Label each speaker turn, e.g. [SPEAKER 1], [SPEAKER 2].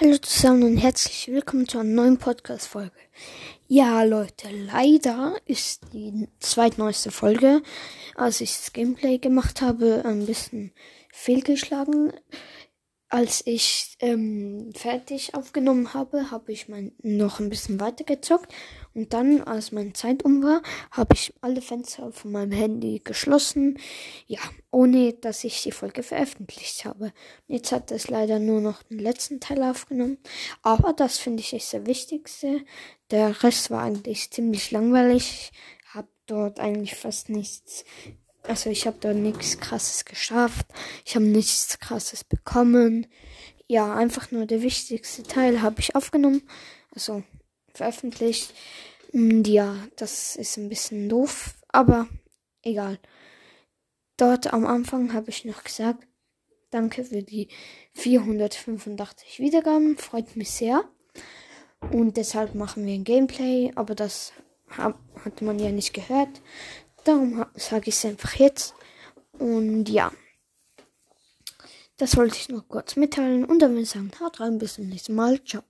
[SPEAKER 1] Hallo zusammen und herzlich willkommen zu einer neuen Podcast-Folge. Ja, Leute, leider ist die zweitneueste Folge, als ich das Gameplay gemacht habe, ein bisschen fehlgeschlagen. Als ich ähm, fertig aufgenommen habe, habe ich mein, noch ein bisschen weiter gezockt. Und dann, als meine Zeit um war, habe ich alle Fenster von meinem Handy geschlossen. Ja, ohne dass ich die Folge veröffentlicht habe. Jetzt hat es leider nur noch den letzten Teil aufgenommen. Aber das finde ich ist der wichtigste. Der Rest war eigentlich ziemlich langweilig. Hab dort eigentlich fast nichts also ich habe da nichts krasses geschafft. Ich habe nichts krasses bekommen. Ja, einfach nur der wichtigste Teil habe ich aufgenommen. Also veröffentlicht. Und ja, das ist ein bisschen doof, aber egal. Dort am Anfang habe ich noch gesagt, danke für die 485 Wiedergaben, freut mich sehr. Und deshalb machen wir ein Gameplay, aber das hat man ja nicht gehört. Darum sage ich es einfach jetzt. Und ja. Das wollte ich noch kurz mitteilen. Und dann würde ich sagen, haut rein, bis zum nächsten Mal. Ciao.